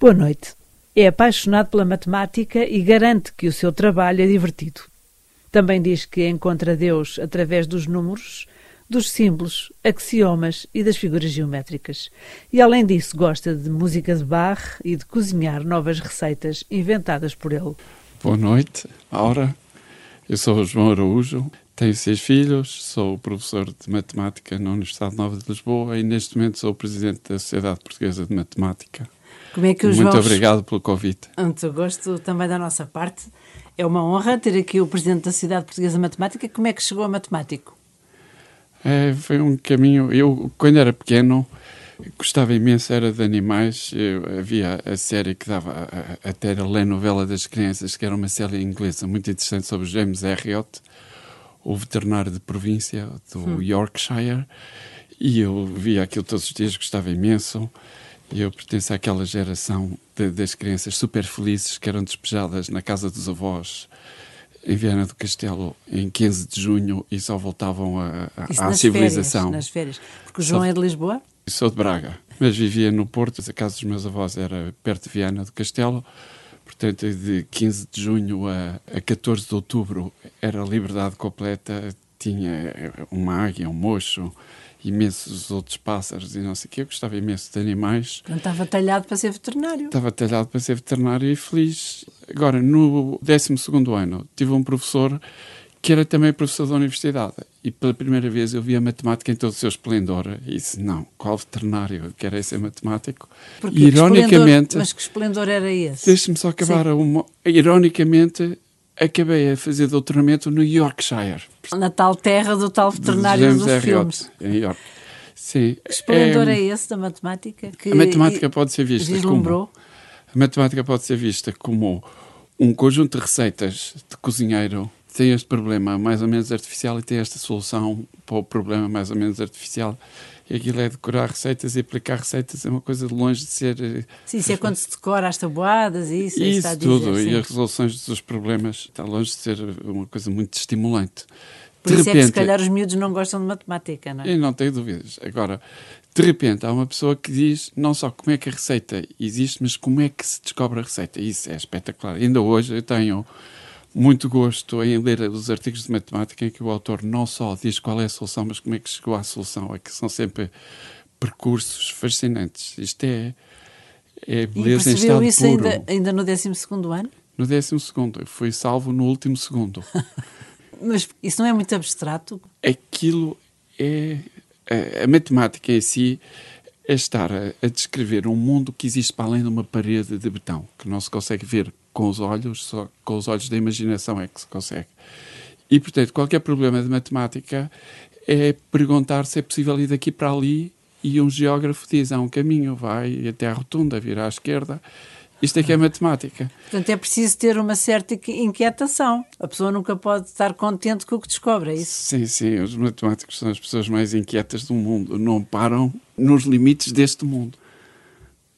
Boa noite. É apaixonado pela matemática e garante que o seu trabalho é divertido. Também diz que encontra Deus através dos números, dos símbolos, axiomas e das figuras geométricas. E além disso, gosta de música de Bach e de cozinhar novas receitas inventadas por ele. Boa noite, Aura. Eu sou João Araújo, tenho seis filhos, sou professor de matemática na Universidade Nova de Lisboa e neste momento sou presidente da Sociedade Portuguesa de Matemática. Como é que Muito João... obrigado pelo convite. Muito gosto também da nossa parte. É uma honra ter aqui o presidente da Sociedade Portuguesa de Matemática. Como é que chegou a matemático? É, foi um caminho. Eu, quando era pequeno, gostava imenso era de animais. Eu, havia a série que dava a, a telenovela das crianças, que era uma série inglesa muito interessante sobre James Herriot, o veterinário de província do hum. Yorkshire. E eu via aquilo todos os dias, gostava imenso. Eu pertenço àquela geração de, das crianças super felizes que eram despejadas na casa dos avós em Viana do Castelo em 15 de junho e só voltavam a, a, à civilização. Férias, nas férias. Porque o João só, é de Lisboa? Sou de Braga, mas vivia no Porto. A casa dos meus avós era perto de Viana do Castelo. Portanto, de 15 de junho a, a 14 de outubro era liberdade completa. Tinha uma águia, um mocho, imensos outros pássaros e não sei o quê. Eu gostava imenso de animais. Não estava talhado para ser veterinário. Estava talhado para ser veterinário e feliz. Agora, no 12 ano, tive um professor que era também professor da universidade. E pela primeira vez eu vi a matemática em todo o seu esplendor. E disse: Não, qual veterinário? Eu quero é ser matemático. Porque ironicamente. Que mas que esplendor era esse? Deixe-me só acabar. Uma, ironicamente, acabei a fazer doutoramento no Yorkshire. Na tal terra do tal veterinário dos filmes. Em York. Sim. Que esplendor é, é, esse da matemática? Que a matemática pode ser vista vislumbrou. como... A matemática pode ser vista como um conjunto de receitas de cozinheiro tem este problema mais ou menos artificial e tem esta solução para o problema mais ou menos artificial e aquilo é decorar receitas e aplicar receitas é uma coisa de longe de ser. Eh, sim, isso é quando se decora as tabuadas e isso. Isso, isso tudo, dizer, e as resoluções dos problemas está longe de ser uma coisa muito estimulante. Por de isso repente, é que se calhar os miúdos não gostam de matemática, não é? Eu não tenho dúvidas. Agora, de repente há uma pessoa que diz não só como é que a receita existe, mas como é que se descobre a receita. Isso é espetacular. Ainda hoje eu tenho muito gosto em ler os artigos de matemática em que o autor não só diz qual é a solução, mas como é que chegou à solução. É que são sempre percursos fascinantes. Isto é, é beleza e em estado isso puro. Ainda, ainda no 12 ano? No 12 Eu fui salvo no último segundo. mas isso não é muito abstrato? Aquilo é... A, a matemática em si é estar a, a, descrever um mundo que existe para além de uma parede de betão, que não se consegue ver com os olhos, só com os olhos da imaginação é que se consegue. E, portanto, qualquer problema de matemática é perguntar se é possível ir daqui para ali e um geógrafo diz, há um caminho, vai até à rotunda, vira à esquerda. Isto é que é matemática. Portanto, é preciso ter uma certa inquietação. A pessoa nunca pode estar contente com o que descobre, é isso? Sim, sim. Os matemáticos são as pessoas mais inquietas do mundo. Não param nos limites deste mundo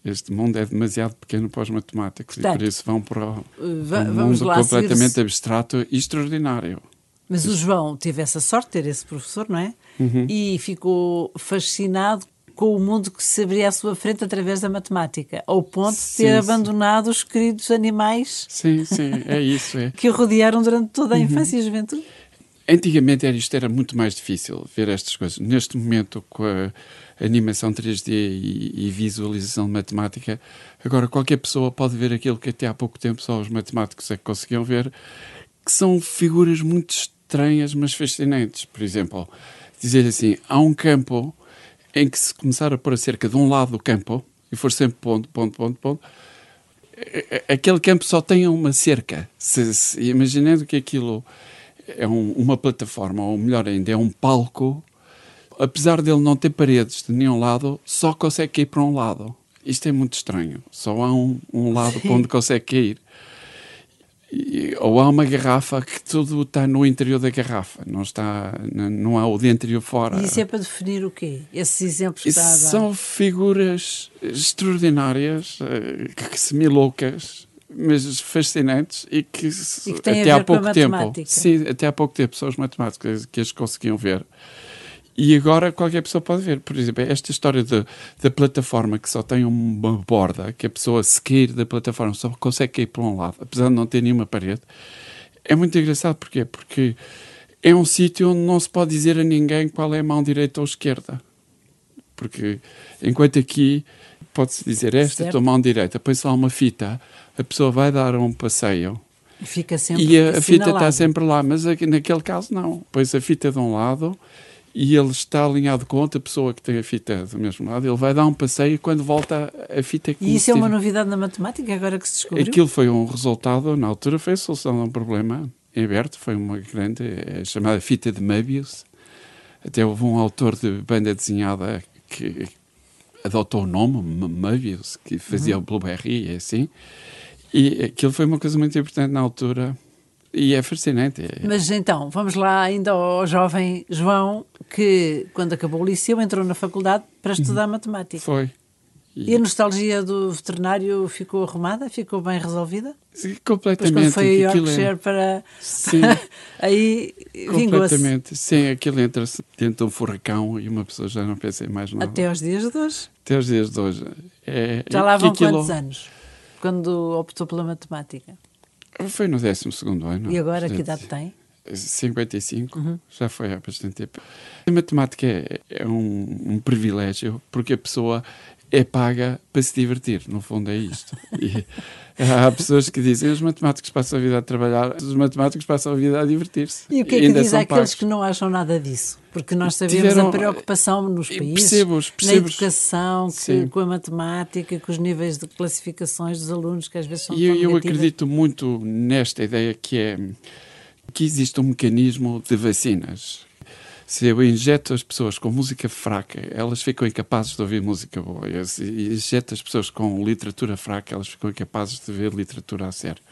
este mundo é demasiado pequeno para os matemáticos Portanto, e por isso vão para, o, para um mundo completamente abstrato e extraordinário. Mas o João teve essa sorte de ter esse professor, não é? Uhum. E ficou fascinado com o mundo que se abria à sua frente através da matemática, ao ponto de ter sim, abandonado os queridos animais sim, sim, é isso, é. que o rodearam durante toda a uhum. infância e juventude. Antigamente era, isto era muito mais difícil ver estas coisas. Neste momento, com a animação 3D e, e, visualização de matemática. Agora, qualquer pessoa pode ver aquilo que até há pouco tempo só os matemáticos é que conseguiam ver, que são figuras muito estranhas, mas fascinantes. Por exemplo, dizer assim: há um campo em que se começar a pôr a cerca de um lado do campo, e for sempre ponto, ponto, ponto, ponto, aquele campo só tem uma cerca. Se, se, imaginando que aquilo é um, uma plataforma, ou melhor ainda, é um palco apesar dele não ter paredes de nenhum lado, só consegue cair para um lado. Isto é muito estranho. Só há um, um lado para onde consegue cair. E, ou há uma garrafa que tudo está no interior da garrafa, não está, não há o de interior fora. E isso é para definir o quê? Esses exemplos que está a dar? São figuras extraordinárias, eh, semi-loucas, mas fascinantes e que, e que até há pouco tempo, sim, até há pouco tempo são os matemáticos que as conseguiam ver E agora qualquer pessoa pode ver. Por exemplo, esta história de, da plataforma que só tem uma borda, que a pessoa se cair da plataforma só consegue cair para um lado, apesar de não ter nenhuma parede, é muito engraçado. Porquê? Porque é um sítio onde não se pode dizer a ninguém qual é a mão direita ou esquerda. Porque enquanto aqui pode-se dizer esta é a tua mão direita, põe-se lá uma fita, a pessoa vai dar um passeio. Fica sempre e a, a fita está sempre lá, mas aqui, naquele caso não. Põe-se a fita de um lado e ele está alinhado com outra pessoa que tem a fita do mesmo lado, ele vai dar um passeio e quando volta a fita... E isso é uma novidade na matemática agora que se descobriu? Aquilo foi um resultado, na altura foi a solução de um problema em aberto, foi uma grande, é chamada fita de Möbius. Até houve um autor de banda desenhada que adotou o nome, Möbius, que fazia uhum. o Blueberry e assim. E aquilo foi uma coisa muito importante na altura e é fascinante. Mas então, vamos lá ainda ao jovem João, que quando acabou o liceu entrou na faculdade para estudar uhum. matemática. Foi. E... e... a nostalgia do veterinário ficou arrumada? Ficou bem resolvida? Sim, completamente. Depois quando foi a Yorkshire é... para... Sim. Aí vingou-se. Completamente. Sim, aquilo entra-se dentro de um furacão e uma pessoa já não pensa em mais nada. Até aos dias de hoje? Até aos dias de hoje. É... Já lá vão aquilo... quantos anos? Quando optou pela matemática? Foi no 12 ano. E agora portanto, que idade tem? 55, uhum. já foi há bastante tempo. A matemática é, é um, um, privilégio porque a pessoa é paga para se divertir, no fundo é isto. E há pessoas que dizem os matemáticos passam a vida a trabalhar, os matemáticos passam a vida a divertir-se. E o que é que diz àqueles que não acham nada disso? Porque nós sabemos Tiveram, a preocupação nos países, na educação, que, com a matemática, com os níveis de classificações dos alunos que às vezes são E eu, eu acredito muito nesta ideia que é que existe um mecanismo de vacinas se eu injeto as pessoas com música fraca, elas ficam incapazes de ouvir música boa. Se injeto as pessoas com literatura fraca, elas ficam incapazes de ver literatura a sério.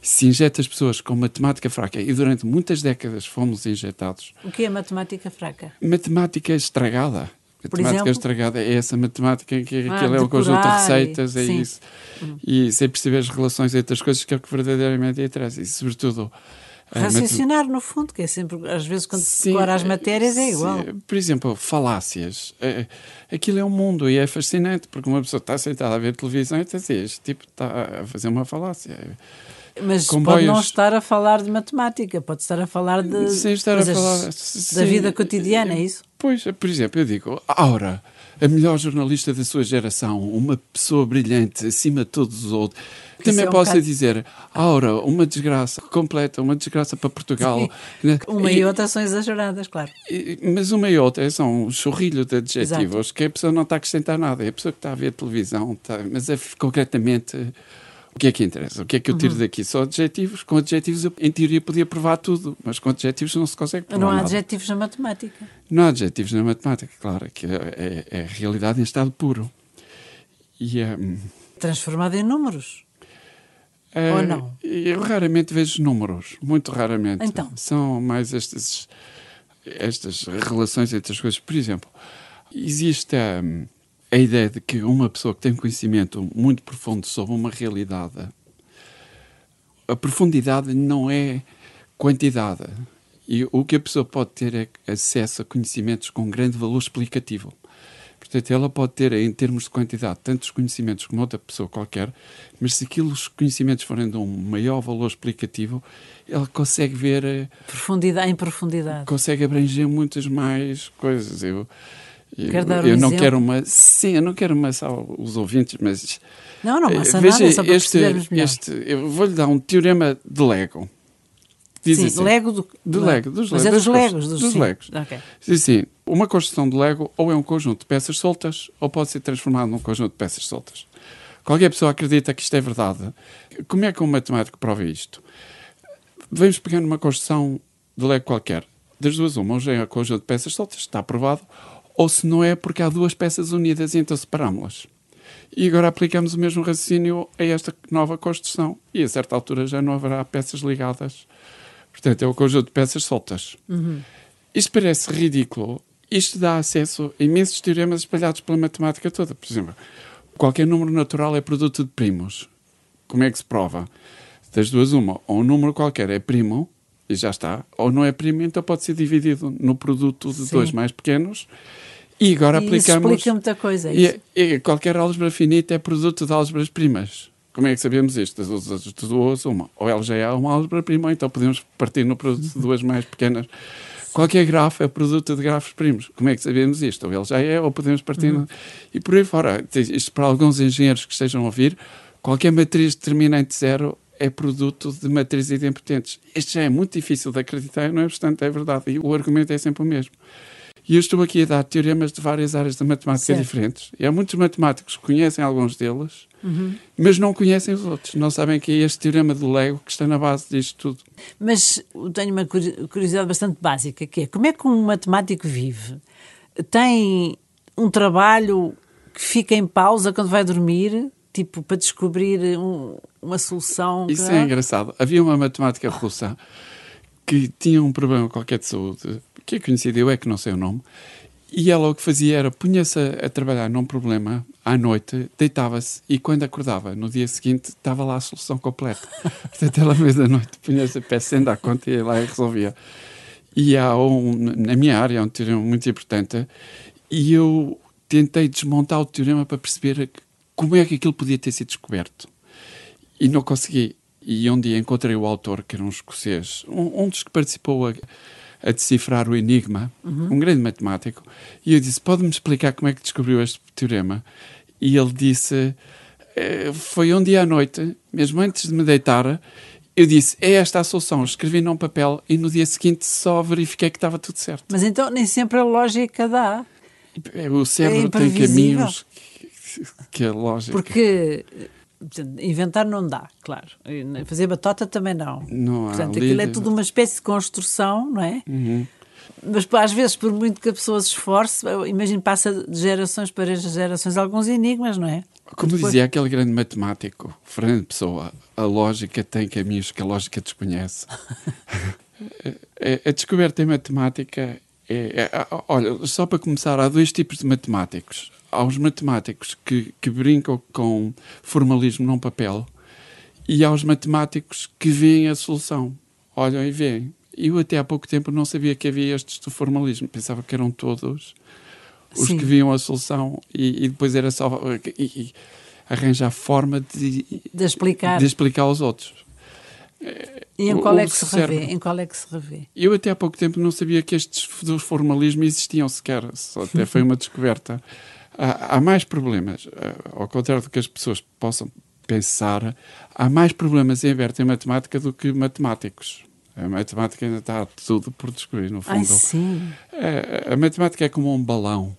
Se injeta as pessoas com matemática fraca, e durante muitas décadas fomos injetados. O que é matemática fraca? Matemática estragada. Matemática estragada é essa matemática em que ah, aquilo é um conjunto de receitas, é sim. isso. Hum. E sem perceber as relações entre as coisas que é o que verdadeiramente interessa. E, sobretudo, Raciocinar, no fundo, que é sempre, às vezes, quando se decora as matérias, é igual. Sim. Por exemplo, falácias. É, aquilo é um mundo e é fascinante, porque uma pessoa está sentada a ver televisão e está a dizer, este tipo está a fazer uma falácia. Mas Comboios... pode não estar a falar de matemática, pode estar a falar de Sem estar a falar, da sim, vida cotidiana, é isso? Pois, por exemplo, eu digo, Aura, a melhor jornalista da sua geração, uma pessoa brilhante, acima de todos os outros. Também é um posso dizer, Aura, uma desgraça completa, uma desgraça para Portugal. Né? Uma e, e outra são exageradas, claro. E, mas uma e outra são um chorrilho de adjetivos Exato. que a pessoa não está a acrescentar nada. É a pessoa que está a ver televisão, está, mas é concretamente o que é que interessa? O que é que eu tiro uhum. daqui? Só adjetivos. Com adjetivos, eu, em teoria, podia provar tudo, mas com adjetivos não se consegue provar. Não há nada. adjetivos na matemática. Não há adjetivos na matemática, claro. Que é, é, é realidade em estado puro. E, um, Transformado em números. É, Ou não? Eu raramente vejo números, muito raramente. Então. São mais estas, estas relações entre as coisas. Por exemplo, existe a. A ideia de que uma pessoa que tem conhecimento muito profundo sobre uma realidade, a profundidade não é quantidade. E o que a pessoa pode ter é acesso a conhecimentos com grande valor explicativo. Portanto, ela pode ter, em termos de quantidade, tantos conhecimentos como outra pessoa qualquer, mas se aqueles conhecimentos forem de um maior valor explicativo, ela consegue ver. Eh, profundidade em profundidade. Consegue abranger muitas mais coisas. Eu, Quer dar um eu não exemplo? quero uma. Sim, eu não quero amassar os ouvintes, mas. Não, não amassa eh, veja, nada, só para este, este Eu vou-lhe dar um teorema de Lego. Diz sim, assim, Lego do, de Lego, dos Mas é dos Legos, dos, dos Legos. Okay. Diz assim, uma construção de Lego ou é um conjunto de peças soltas ou pode ser transformado num conjunto de peças soltas. Qualquer pessoa acredita que isto é verdade. Como é que um matemático prova isto? Vamos pegar numa construção de Lego qualquer. Das duas, uma, ou já é um conjunto de peças soltas, está aprovado, ou se não é porque há duas peças unidas e então separámos-las. E agora aplicamos o mesmo raciocínio a esta nova construção e a certa altura já não haverá peças ligadas. Portanto, é o um conjunto de peças soltas. Uhum. Isto parece ridículo. Isto dá acesso a imensos teoremas espalhados pela matemática toda. Por exemplo, qualquer número natural é produto de primos. Como é que se prova? Das duas, uma. Ou um número qualquer é primo, e já está. Ou não é primo, então pode ser dividido no produto de Sim. dois mais pequenos. E agora E isso aplicamos. explica muita coisa. é. E, e qualquer álgebra finita é produto de álgebras primas. Como é que sabemos isto? Duas, uma. Ou é uma álgebra prima, ou então podemos partir no produto de duas mais pequenas. Qualquer grafo é produto de grafos primos. Como é que sabemos isto? Ou ele já é, ou podemos partir. no- E por aí fora. Isto para alguns engenheiros que estejam a ouvir, qualquer matriz determinante zero é produto de matrizes idempotentes. Isto já é muito difícil de acreditar, não é obstante, é verdade. E o argumento é sempre o mesmo. E eu estou aqui a dar teoremas de várias áreas da matemática Certo. diferentes. E há muitos matemáticos que conhecem alguns deles, mas não conhecem os outros. Não sabem que é este teorema do Lego que está na base disto tudo. Mas tenho uma curi- curiosidade bastante básica, que é como é que um matemático vive? Tem um trabalho que fica em pausa quando vai dormir, tipo, para descobrir um- uma solução? Isso que- é engraçado. Havia uma matemática russa que tinha um problema qualquer de saúde, que é conhecido, eu é que não sei o nome, e ela o que fazia era punha-se a, a trabalhar num problema à noite, deitava-se e quando acordava, no dia seguinte, estava lá a solução completa. Portanto, ela, à meia da noite, punha-se a pé sem dar conta e ia lá e resolvia. E há um, na minha área, um teorema muito importante, e eu tentei desmontar o teorema para perceber como é que aquilo podia ter sido descoberto. E não consegui. E um dia encontrei o autor, que era um escocês, um, um dos que participou a, a decifrar o Enigma, um grande matemático, e eu disse: Pode-me explicar como é que descobriu este teorema? E ele disse: "Eh, Foi um dia à noite, mesmo antes de me deitar, eu disse: É esta a solução. Escrevi num papel e no dia seguinte só verifiquei que estava tudo certo. Mas então nem sempre a lógica dá. O cérebro tem imprevisível. caminhos que, a lógica. Porque inventar não dá, claro. E Fazer batota também não. Não há Portanto, aquilo é tudo uma espécie de construção, não é? Uhum. Mas às vezes, por muito que a pessoa se esforce, imagino passa de gerações para gerações alguns enigmas, não é? Como Depois- dizia aquele grande matemático, Fernando Pessoa, a lógica tem caminhos que a lógica desconhece. a, a descoberta em matemática é, é- é- Olha, só para começar, há dois tipos de matemáticos. Há os matemáticos que, que brincam com formalismo num papel e há os matemáticos que veem a solução. Olham e veem. Eu até há pouco tempo não sabia que havia estes do formalismo. Pensava que eram todos os Sim. que viam a solução e, e depois era só e- e arranjar forma de, De explicar. de explicar aos outros. E em qual é que se revê? Em qual é que se revê? Eu até há pouco tempo não sabia que estes do formalismo existiam sequer. Só até foi uma descoberta. Há, há mais problemas. Ah, Ao contrário do que as pessoas possam pensar, há mais problemas em aberto em matemática do que matemáticos. A matemática ainda está tudo por descobrir, no fundo. Ai, sim. A, a matemática é como um balão.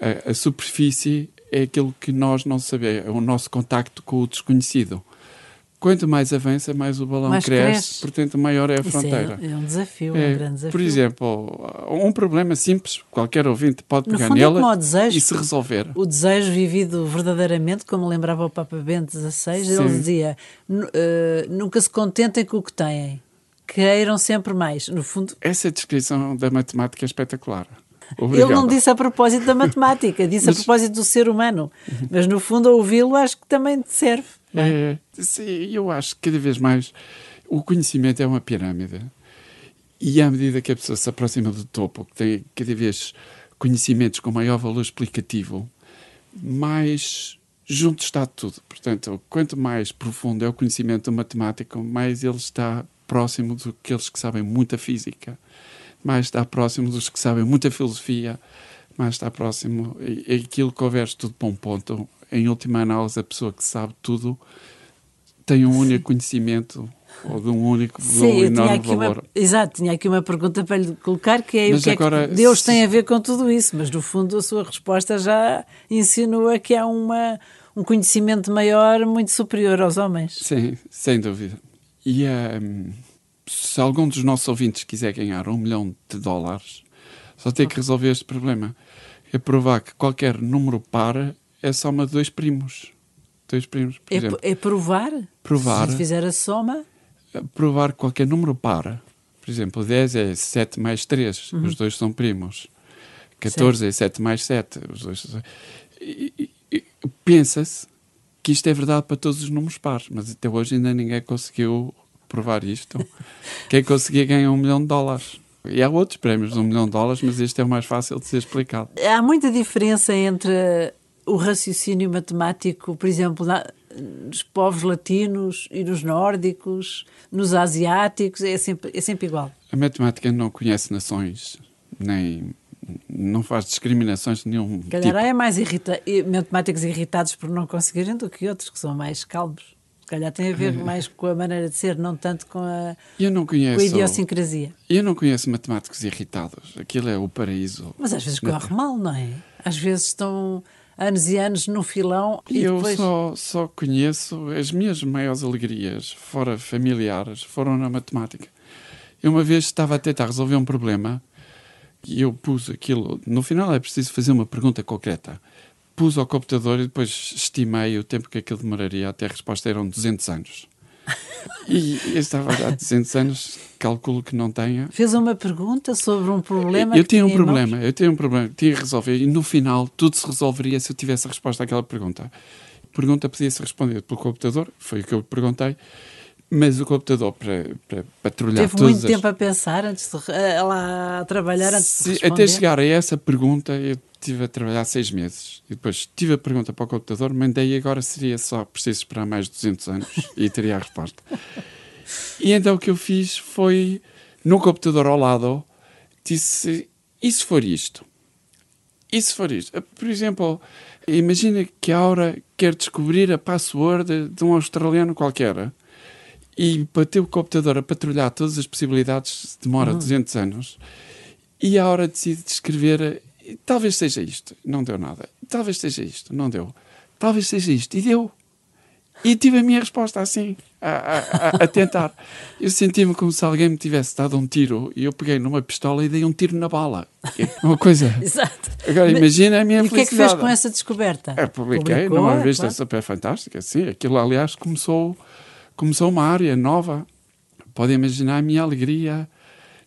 A, a superfície é aquilo que nós não sabemos, é o nosso contacto com o desconhecido. Quanto mais avança, mais o balão Mais cresce, cresce. portanto, maior é a Isso fronteira. é, é um desafio, É, um grande desafio. por exemplo, um problema simples, qualquer ouvinte pode No pegar fundo é desejo. e se resolver. O desejo vivido verdadeiramente, como lembrava o Papa Bento XVI, Sim. ele dizia: "Nu- eh, nunca se contentem com o que têm, queiram sempre mais. No fundo, Essa descrição da matemática é espetacular. ele Obrigado. não disse a propósito da matemática, disse a Mas- propósito do ser humano. Mas no fundo, a ouvi-lo, acho que também te serve. É? Sim, eu acho que cada vez mais o conhecimento é uma pirâmide. E à medida que a pessoa se aproxima do topo, que tem cada vez conhecimentos com maior valor explicativo, mais junto está tudo. Portanto, quanto mais profundo é o conhecimento matemático, mais ele está próximo daqueles que sabem muita física, mais está próximo dos que sabem muita filosofia, mais está próximo. E, aquilo que houver tudo para um ponto, em última análise, a pessoa que sabe tudo tem um único conhecimento ou de um único de um enorme aqui, uma, valor. exato, tinha aqui uma pergunta para lhe colocar, que é Mas o que agora, é que Deus se- tem a ver com tudo isso, mas no fundo a sua resposta já insinua que há uma, um conhecimento maior, muito superior aos homens. Sim, sem dúvida. E hum, se algum dos nossos ouvintes quiser ganhar um milhão de dólares, só tem que resolver este problema. É provar que qualquer número par é soma de dois primos. Dois primos, por É, exemplo. é provar? Provar. Se fizer a soma, provar que qualquer número par. Por exemplo, 10 é 7 mais 3, Uhum. os dois são primos. 14 é 7 mais 7, os dois são... Pensa-se que isto é verdade para todos os números pares, mas até hoje ainda ninguém conseguiu provar isto, quem conseguia ganhar um milhão de dólares. E há outros prémios de um milhão de dólares, mas este é o mais fácil de ser explicado. Há muita diferença entre o raciocínio matemático, por exemplo, na, nos povos latinos e nos nórdicos, nos asiáticos, é sempre, é sempre igual. A matemática não conhece nações, nem não faz discriminações de nenhum Calhar tipo. é mais irrita matemáticos irritados por não conseguirem do que outros que são mais calmos. Calhar tem a ver mais com a maneira de ser, não tanto com a, eu não conheço, com a idiosincrasia. Eu não conheço matemáticos irritados. Aquilo é o paraíso. Mas às vezes corre mal, não é? Às vezes estão anos e anos no filão e eu depois... só, só conheço as minhas maiores alegrias, fora familiares, foram na matemática. Eu uma vez estava a tentar resolver um problema e eu pus aquilo. No final é preciso fazer uma pergunta concreta. Pus ao computador e depois estimei o tempo que aquilo demoraria até a resposta eram 200 anos. E eu estava há 200 anos, calculo que não tenha. Fez uma pergunta sobre um problema. Eu tinha um problema, eu tinha um problema, tinha que resolver e no final tudo se resolveria se eu tivesse a resposta àquela pergunta. A pergunta podia ser respondida pelo computador, foi o que eu perguntei, mas o computador para, para patrulhar Teve muito tempo a pensar antes de lá a trabalhar antes se, de. Até chegar a essa pergunta, eu tive a trabalhar seis meses. E depois tive a pergunta para o computador, mandei e agora seria só preciso esperar mais de 200 anos e teria a resposta. E então o que eu fiz foi, no computador ao lado, disse: e se for isto? E se for isto? Por exemplo, imagina que a Aura quer descobrir a password de um australiano qualquer e bateu o computador a patrulhar todas as possibilidades, demora uhum. 200 anos, e a Aura decide escrever talvez seja isto, não deu nada. Talvez seja isto, não deu. Talvez seja isto, e deu. E tive a minha resposta assim, a, a, a tentar. Eu senti-me como se alguém me tivesse dado um tiro e eu peguei numa pistola e dei um tiro na bala. É uma coisa. Exato. Agora imagina a minha e felicidade. E o que é que fez com essa descoberta? É, publiquei Publicou, numa revista claro. super fantástica. Sim, aquilo aliás começou, começou uma área nova. Pode imaginar a minha alegria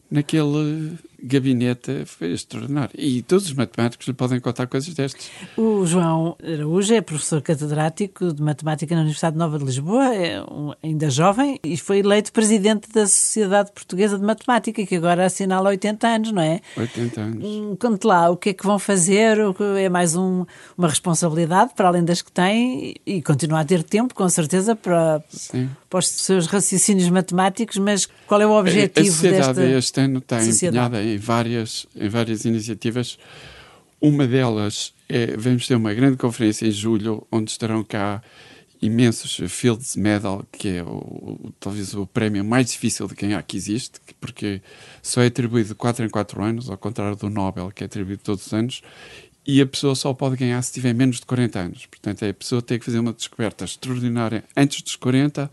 naquele gabinete foi extraordinário. E todos os matemáticos lhe podem contar coisas destas. O João Araújo é professor catedrático de matemática na Universidade Nova de Lisboa, é um, ainda jovem, e foi eleito presidente da Sociedade Portuguesa de Matemática, que agora assinala 80 anos, não é? 80 anos. Hum, conte lá, o que é que vão fazer? É mais um, uma responsabilidade para além das que têm e continua a ter tempo, com certeza, para, para os seus raciocínios matemáticos, mas qual é o objetivo a sociedade desta este ano está empenhada em várias, em várias iniciativas. Uma delas é, vamos ter uma grande conferência em julho, onde estarão cá imensos Fields Medal, que é o, talvez o prémio mais difícil de ganhar que existe, porque só é atribuído de 4 em 4 anos, ao contrário do Nobel, que é atribuído todos os anos, e a pessoa só pode ganhar se tiver menos de 40 anos. Portanto, a pessoa tem que fazer uma descoberta extraordinária antes dos 40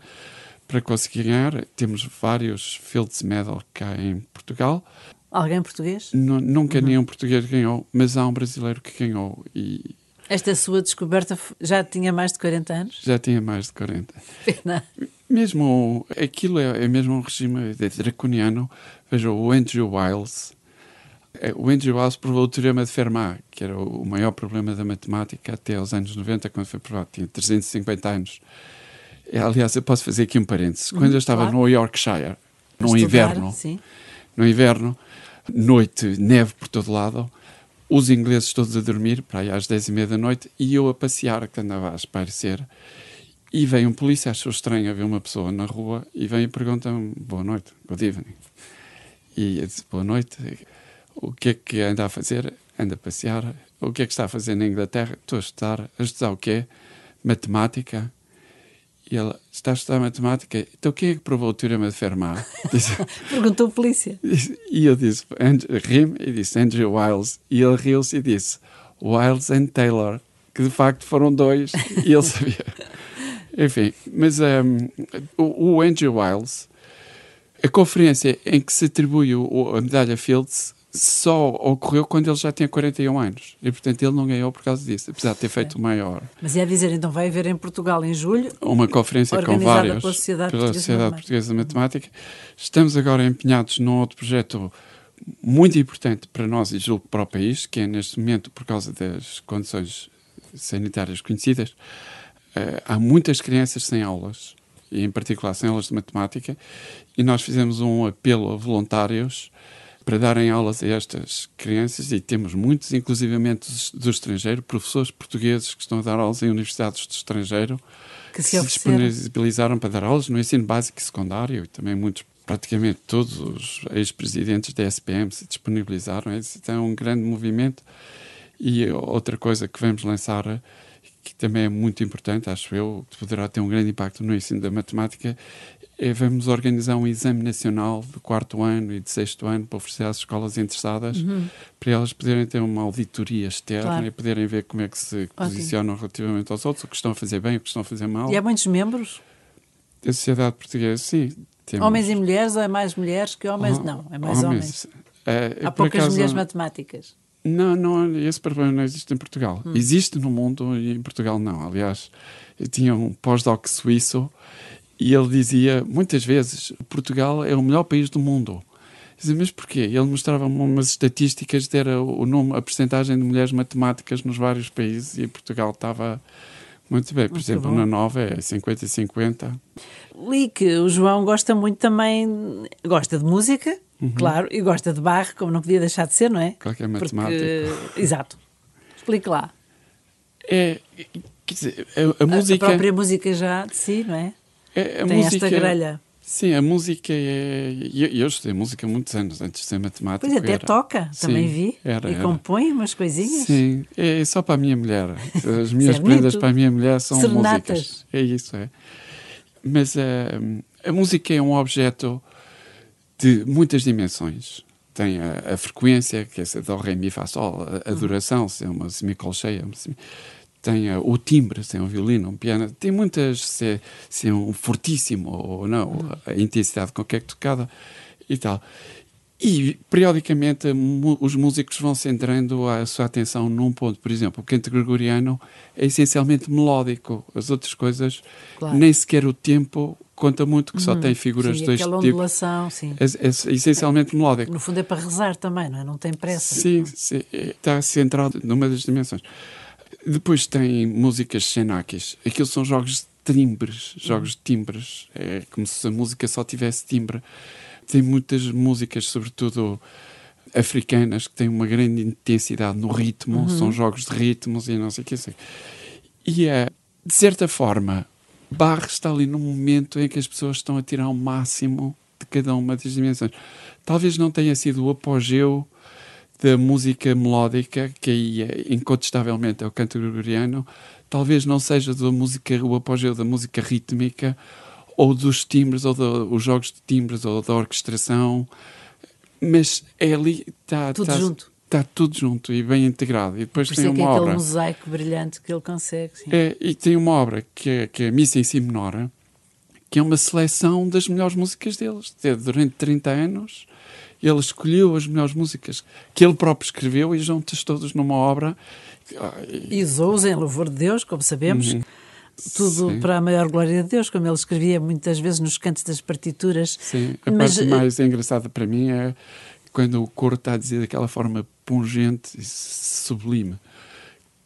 para conseguir ganhar. Temos vários Fields Medal cá em Portugal. Alguém português? N nunca uhum. nenhum português ganhou, mas há um brasileiro que ganhou. E... Esta sua descoberta já tinha mais de 40 anos? Já tinha mais de 40. Pena. Mesmo, aquilo é, é mesmo um regime draconiano. Veja, o Andrew Wiles, é, o Andrew Wiles provou o teorema de Fermat, que era o maior problema da matemática até os anos 90, quando foi provado, tinha 350 anos. É, aliás, eu posso fazer aqui um parênteses. Quando eu estava claro. no Yorkshire, no Estudar, inverno, sim. no inverno, noite, neve por todo lado, os ingleses todos a dormir, para aí às dez e meia da noite, e eu a passear, que andava a espairecer, e vem um polícia, achou estranho a ver uma pessoa na rua, e vem e pergunta-me, boa noite, good evening. E eu disse, boa noite, o que é que anda a fazer? Anda a passear. O que é que está a fazer na Inglaterra? Estou a estudar. A estudar o quê? Matemática. E ela está a estudar matemática. Então quem é que provou o teorema de Fermat? Perguntou a polícia. E eu disse, ri e disse Andrew Wiles. E ele riu-se e disse Wiles and Taylor, que de facto foram dois e ele sabia. Enfim, mas um, o, o Andrew Wiles, a conferência em que se atribui o, a medalha Fields só ocorreu quando ele já tinha 41 anos. E, portanto, ele não ganhou por causa disso, apesar de ter feito o maior. Mas ia dizer, então vai haver em Portugal, em julho, uma conferência com vários pela Sociedade, pela Sociedade Portuguesa de Matemática. Estamos agora empenhados num outro projeto muito importante para nós e julgo para o país, que é neste momento, por causa das condições sanitárias conhecidas, uh, há muitas crianças sem aulas e em particular sem aulas de matemática, e nós fizemos um apelo a voluntários para darem aulas a estas crianças e temos muitos, inclusivamente do estrangeiro, professores portugueses que estão a dar aulas em universidades do estrangeiro que se, se disponibilizaram para dar aulas no ensino básico e secundário e também muitos praticamente todos os ex-presidentes da SPM se disponibilizaram. Esse é um grande movimento. E outra coisa que vamos lançar, que também é muito importante, acho eu, que poderá ter um grande impacto no ensino da matemática, é vamos organizar um exame nacional do quarto ano e de sexto ano para oferecer às escolas interessadas, uhum. para elas poderem ter uma auditoria externa claro. e poderem ver como é que se Ótimo. posicionam relativamente aos outros, o que estão a fazer bem, o que estão a fazer mal. E há muitos membros? Da sociedade portuguesa, sim. Temos... Homens e mulheres, ou é mais mulheres que homens? Oh, não, é mais homens. homens. É, Há poucas acaso, mulheres matemáticas. Não, não, esse problema não existe em Portugal. Hum. Existe no mundo e em Portugal não. Aliás, eu tinha um pós-doc suíço e ele dizia muitas vezes Portugal é o melhor país do mundo. Dizia, mas porquê? Ele mostrava umas estatísticas era o nome, a percentagem de mulheres matemáticas nos vários países e Portugal estava muito bem. Por muito exemplo, bom. na Nova é 50 e 50. Li que o João gosta muito também, gosta de música, uhum. claro, e gosta de barro, como não podia deixar de ser, não é? Qualquer matemática. Porque... Exato. Explique lá. É, quer dizer, a, a, música... A própria música já de si, não é? é Tem música... esta grelha. Sim, a música é. Eu, eu estudei música há muitos anos antes de ser matemática. Pois até era... toca, também Sim, vi. Era, e era. compõe umas coisinhas. Sim, é só para a minha mulher. As minhas é prendas para a minha mulher são Serenatas. músicas. É isso, é. Mas uh, a música é um objeto de muitas dimensões. Tem a, a frequência, que é essa do ré, mi, fá, sol, a, a duração, se é uma semicolcheia, uma semi tem uh, o timbre, se é um violino, um piano, tem muitas, se é, se é um fortíssimo ou não, a intensidade com que é tocada e tal. E, periodicamente, os músicos vão centrando a sua atenção num ponto. Por exemplo, o canto gregoriano é essencialmente melódico. As outras coisas, claro. nem sequer o tempo conta muito, que uhum. só tem figuras sim, dois tipos. sim. É, é, essencialmente melódico. No fundo é para rezar também, não é? Não tem pressa. Sim, sim está centrado numa das dimensões. Depois tem músicas xenakis. Aquilo são jogos de timbres, jogos de timbres. É como se a música só tivesse timbre. Tem muitas músicas, sobretudo africanas, que têm uma grande intensidade no ritmo. Uhum. São jogos de ritmos e não sei o que. Assim. E é, de certa forma, Barre está ali num momento em que as pessoas estão a tirar o máximo de cada uma das dimensões. Talvez não tenha sido o apogeu da música melódica, que aí é, incontestavelmente é o canto gregoriano, talvez não seja da música, o apogeu da música rítmica, ou dos timbres, ou dos jogos de timbres, ou da orquestração, mas é ali, está tudo tá, junto. Está tudo junto e bem integrado. E depois Por tem é uma é obra. aquele mosaico brilhante que ele consegue. Sim. É, e tem uma obra que é, que é a Missa em Si Menor, que é uma seleção das melhores músicas deles. Durante 30 anos, ele escolheu as melhores músicas que ele próprio escreveu e juntas todas numa obra. E usou-os em louvor de Deus, como sabemos. Uhum. Tudo Sim. para a maior glória de Deus, como ele escrevia muitas vezes nos cantos das partituras. Sim, a Mas, parte mais engraçada para mim é quando o coro está a dizer daquela forma pungente e sublime.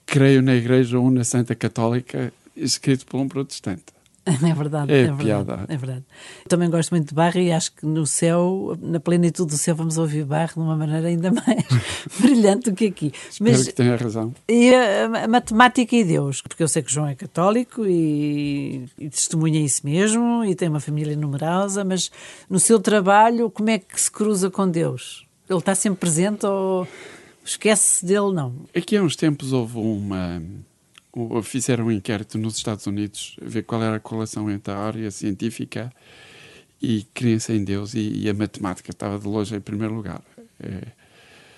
Creio na Igreja Una Santa Católica, escrito por um protestante. É verdade, é, é verdade, piada. É verdade. Também gosto muito de Barre e acho que no céu, na plenitude do céu, vamos ouvir Barre de uma maneira ainda mais brilhante do que aqui. Espero Mas, que tenha razão. E a, a, matemática e Deus, porque eu sei que João é católico e, e testemunha isso mesmo e tem uma família numerosa, mas no seu trabalho, como é que se cruza com Deus? Ele está sempre presente ou esquece dele? Não. Aqui há uns tempos houve uma fizeram um inquérito nos Estados Unidos, ver qual era a correlação entre a área científica e crença em Deus e, e a matemática estava de longe em primeiro lugar. É,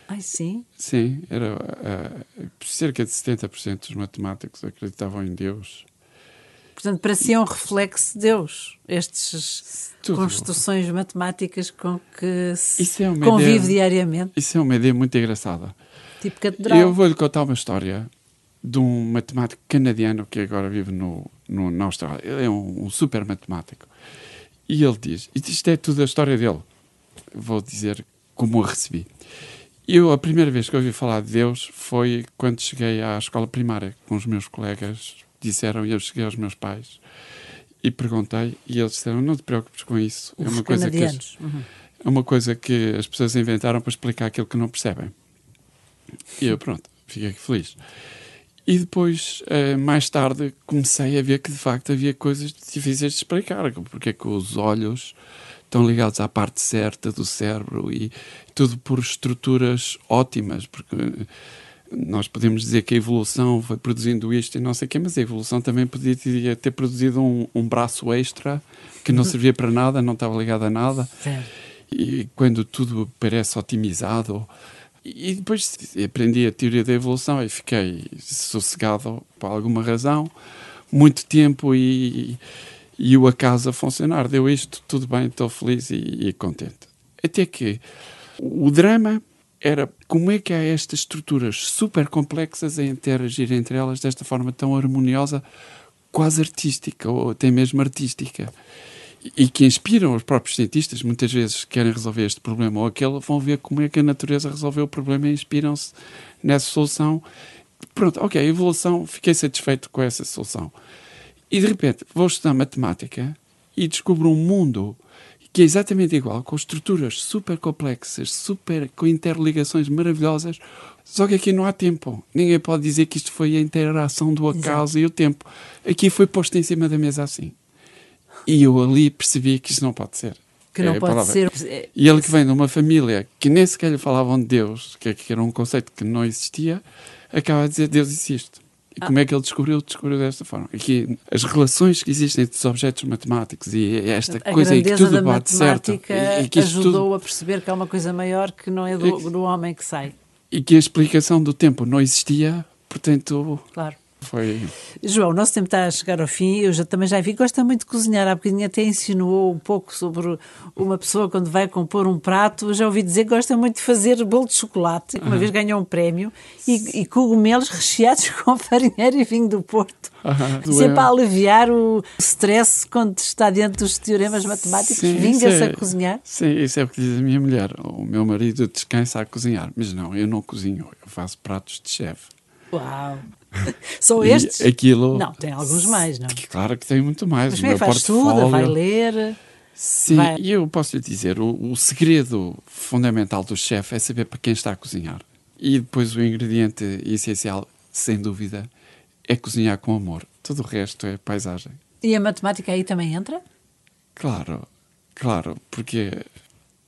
Ai, sim? Sim, era uh, cerca de 70% dos matemáticos acreditavam em Deus. Portanto, parecia um reflexo de Deus, estas Tudo. construções matemáticas com que se é convive ideia, diariamente. Isso é uma ideia muito engraçada. Tipo catedral. Eu vou-lhe contar uma história de um matemático canadiano que agora vive no, no, na Austrália. Ele é um, um, super matemático. E ele diz: Isto é tudo a história dele. Vou dizer como a recebi. Eu, a primeira vez que ouvi falar de Deus foi quando cheguei à escola primária, com os meus colegas disseram, e eu cheguei aos meus pais. e perguntei, e eles disseram: não te preocupes com isso. Os é uma coisa que as, uhum. é uma coisa que as pessoas inventaram para explicar aquilo que não percebem. E eu, pronto, fiquei feliz. E depois, uh, mais tarde, comecei a ver que de facto havia coisas difíceis de explicar, porque é que os olhos estão ligados à parte certa do cérebro e tudo por estruturas ótimas, porque nós podemos dizer que a evolução foi produzindo isto e não sei o quê, mas a evolução também podia ter produzido um, um braço extra que não uhum. servia para nada, não estava ligado a nada. Certo. E quando tudo parece otimizado, e depois aprendi a teoria da evolução e fiquei sossegado por alguma razão, muito tempo e, e o acaso a funcionar. Deu isto, tudo bem, estou feliz e, e contente. Até que o drama era como é que há estas estruturas super complexas a interagir entre elas desta forma tão harmoniosa, quase artística, ou até mesmo artística e que inspiram os próprios cientistas, muitas vezes querem resolver este problema ou aquele, vão ver como é que a natureza resolveu o problema e inspiram-se nessa solução. Pronto, ok, evolução, fiquei satisfeito com essa solução. E de repente vou estudar matemática e descubro um mundo que é exatamente igual, com estruturas super complexas, super com interligações maravilhosas, só que aqui não há tempo. Ninguém pode dizer que isto foi a interação do acaso Exato. e o tempo. Aqui foi posto em cima da mesa assim. E eu ali percebi que isso não pode ser. Que não é pode ser. E ele que vem de uma família que nem sequer lhe falavam de Deus, que era um conceito que não existia, acaba a dizer Deus existe. E como é que ele descobriu? Descobriu desta forma. Aqui, as relações que existem entre os objetos matemáticos e esta a coisa em que tudo bate certo. E, que ajudou tudo... a perceber que há uma coisa maior que não é do, do homem que sai. E que a explicação do tempo não existia, portanto. Claro foi... João, o nosso tempo está a chegar ao fim. Eu já, também já vi que gosta muito de cozinhar. Há bocadinho até insinuou um pouco sobre uma pessoa quando vai compor um prato. Já ouvi dizer que gosta muito de fazer bolo de chocolate. Uma uhum. vez ganhou um prémio. E, e, cogumelos recheados com farinheiro e vinho do Porto. Uhum. Sempre é a aliviar o stress quando está diante dos teoremas matemáticos. Vinga-se é, a cozinhar. Sim, isso é o que diz a minha mulher. O meu marido descansa a cozinhar. Mas não, eu não cozinho. Eu faço pratos de chefe. Uau! Só estes? E aquilo... Não, tem alguns mais, não? Claro que tem muito mais. Mas também faz tudo, vai ler... Sim, vai... e eu posso lhe dizer, o, o segredo fundamental do chefe é saber para quem está a cozinhar. E depois o ingrediente essencial, sem dúvida, é cozinhar com amor. Tudo o resto é paisagem. E a matemática aí também entra? Claro, claro, porque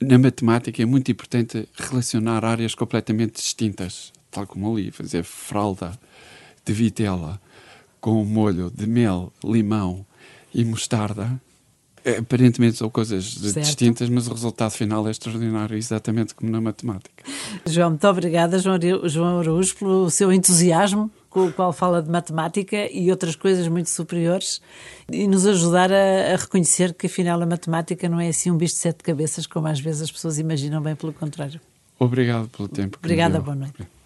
na matemática é muito importante relacionar áreas completamente distintas, tal como ali, fazer fralda de vitela com um molho de mel, limão e mostarda. É, aparentemente são coisas certo. distintas, mas o resultado final é extraordinário, exatamente como na matemática. João, muito obrigada, João Araújo, pelo seu entusiasmo com o qual fala de matemática e outras coisas muito superiores e nos ajudar a, a, reconhecer que afinal a matemática não é assim um bicho de sete cabeças como às vezes as pessoas imaginam, bem pelo contrário. Obrigado pelo tempo. Obrigada, boa noite.